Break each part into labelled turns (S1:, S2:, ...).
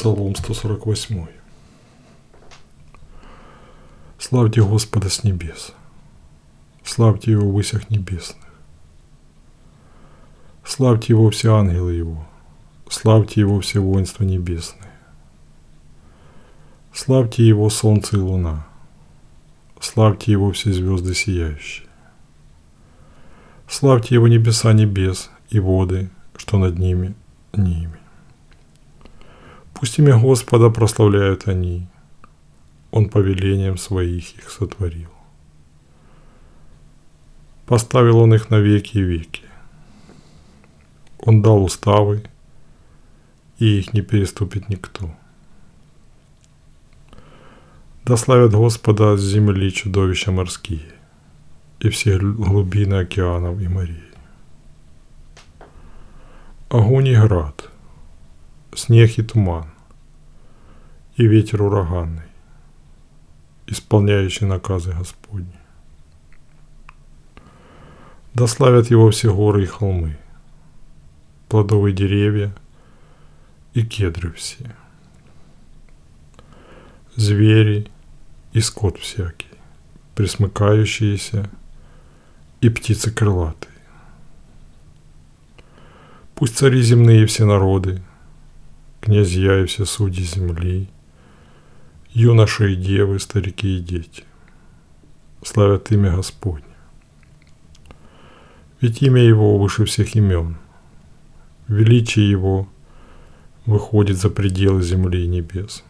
S1: Псалом 148. Славьте Господа с небес. Славьте Его в высях небесных. Славьте Его все ангелы Его. Славьте Его все воинства небесные. Славьте Его солнце и луна. Славьте Его все звезды сияющие. Славьте Его небеса небес и воды, что над ними, ними. Пусть имя Господа прославляют они. Он повелением своих их сотворил. Поставил Он их на веки и веки. Он дал уставы, и их не переступит никто. Да славят Господа с земли чудовища морские и все глубины океанов и морей. Огонь и град, снег и туман, и ветер ураганный, исполняющий наказы Господни. Да славят его все горы и холмы, плодовые деревья и кедры все, звери и скот всякий, присмыкающиеся и птицы крылатые. Пусть цари земные все народы, князья и все судьи земли, юноши и девы, старики и дети, славят имя Господне. Ведь имя Его выше всех имен, величие Его выходит за пределы земли и небес.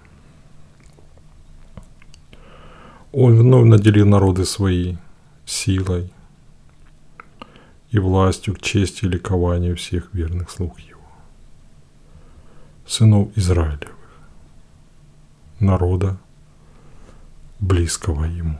S1: Он вновь наделил народы свои силой и властью к чести и ликованию всех верных слуг Его сынов Израилевых, народа, близкого Ему.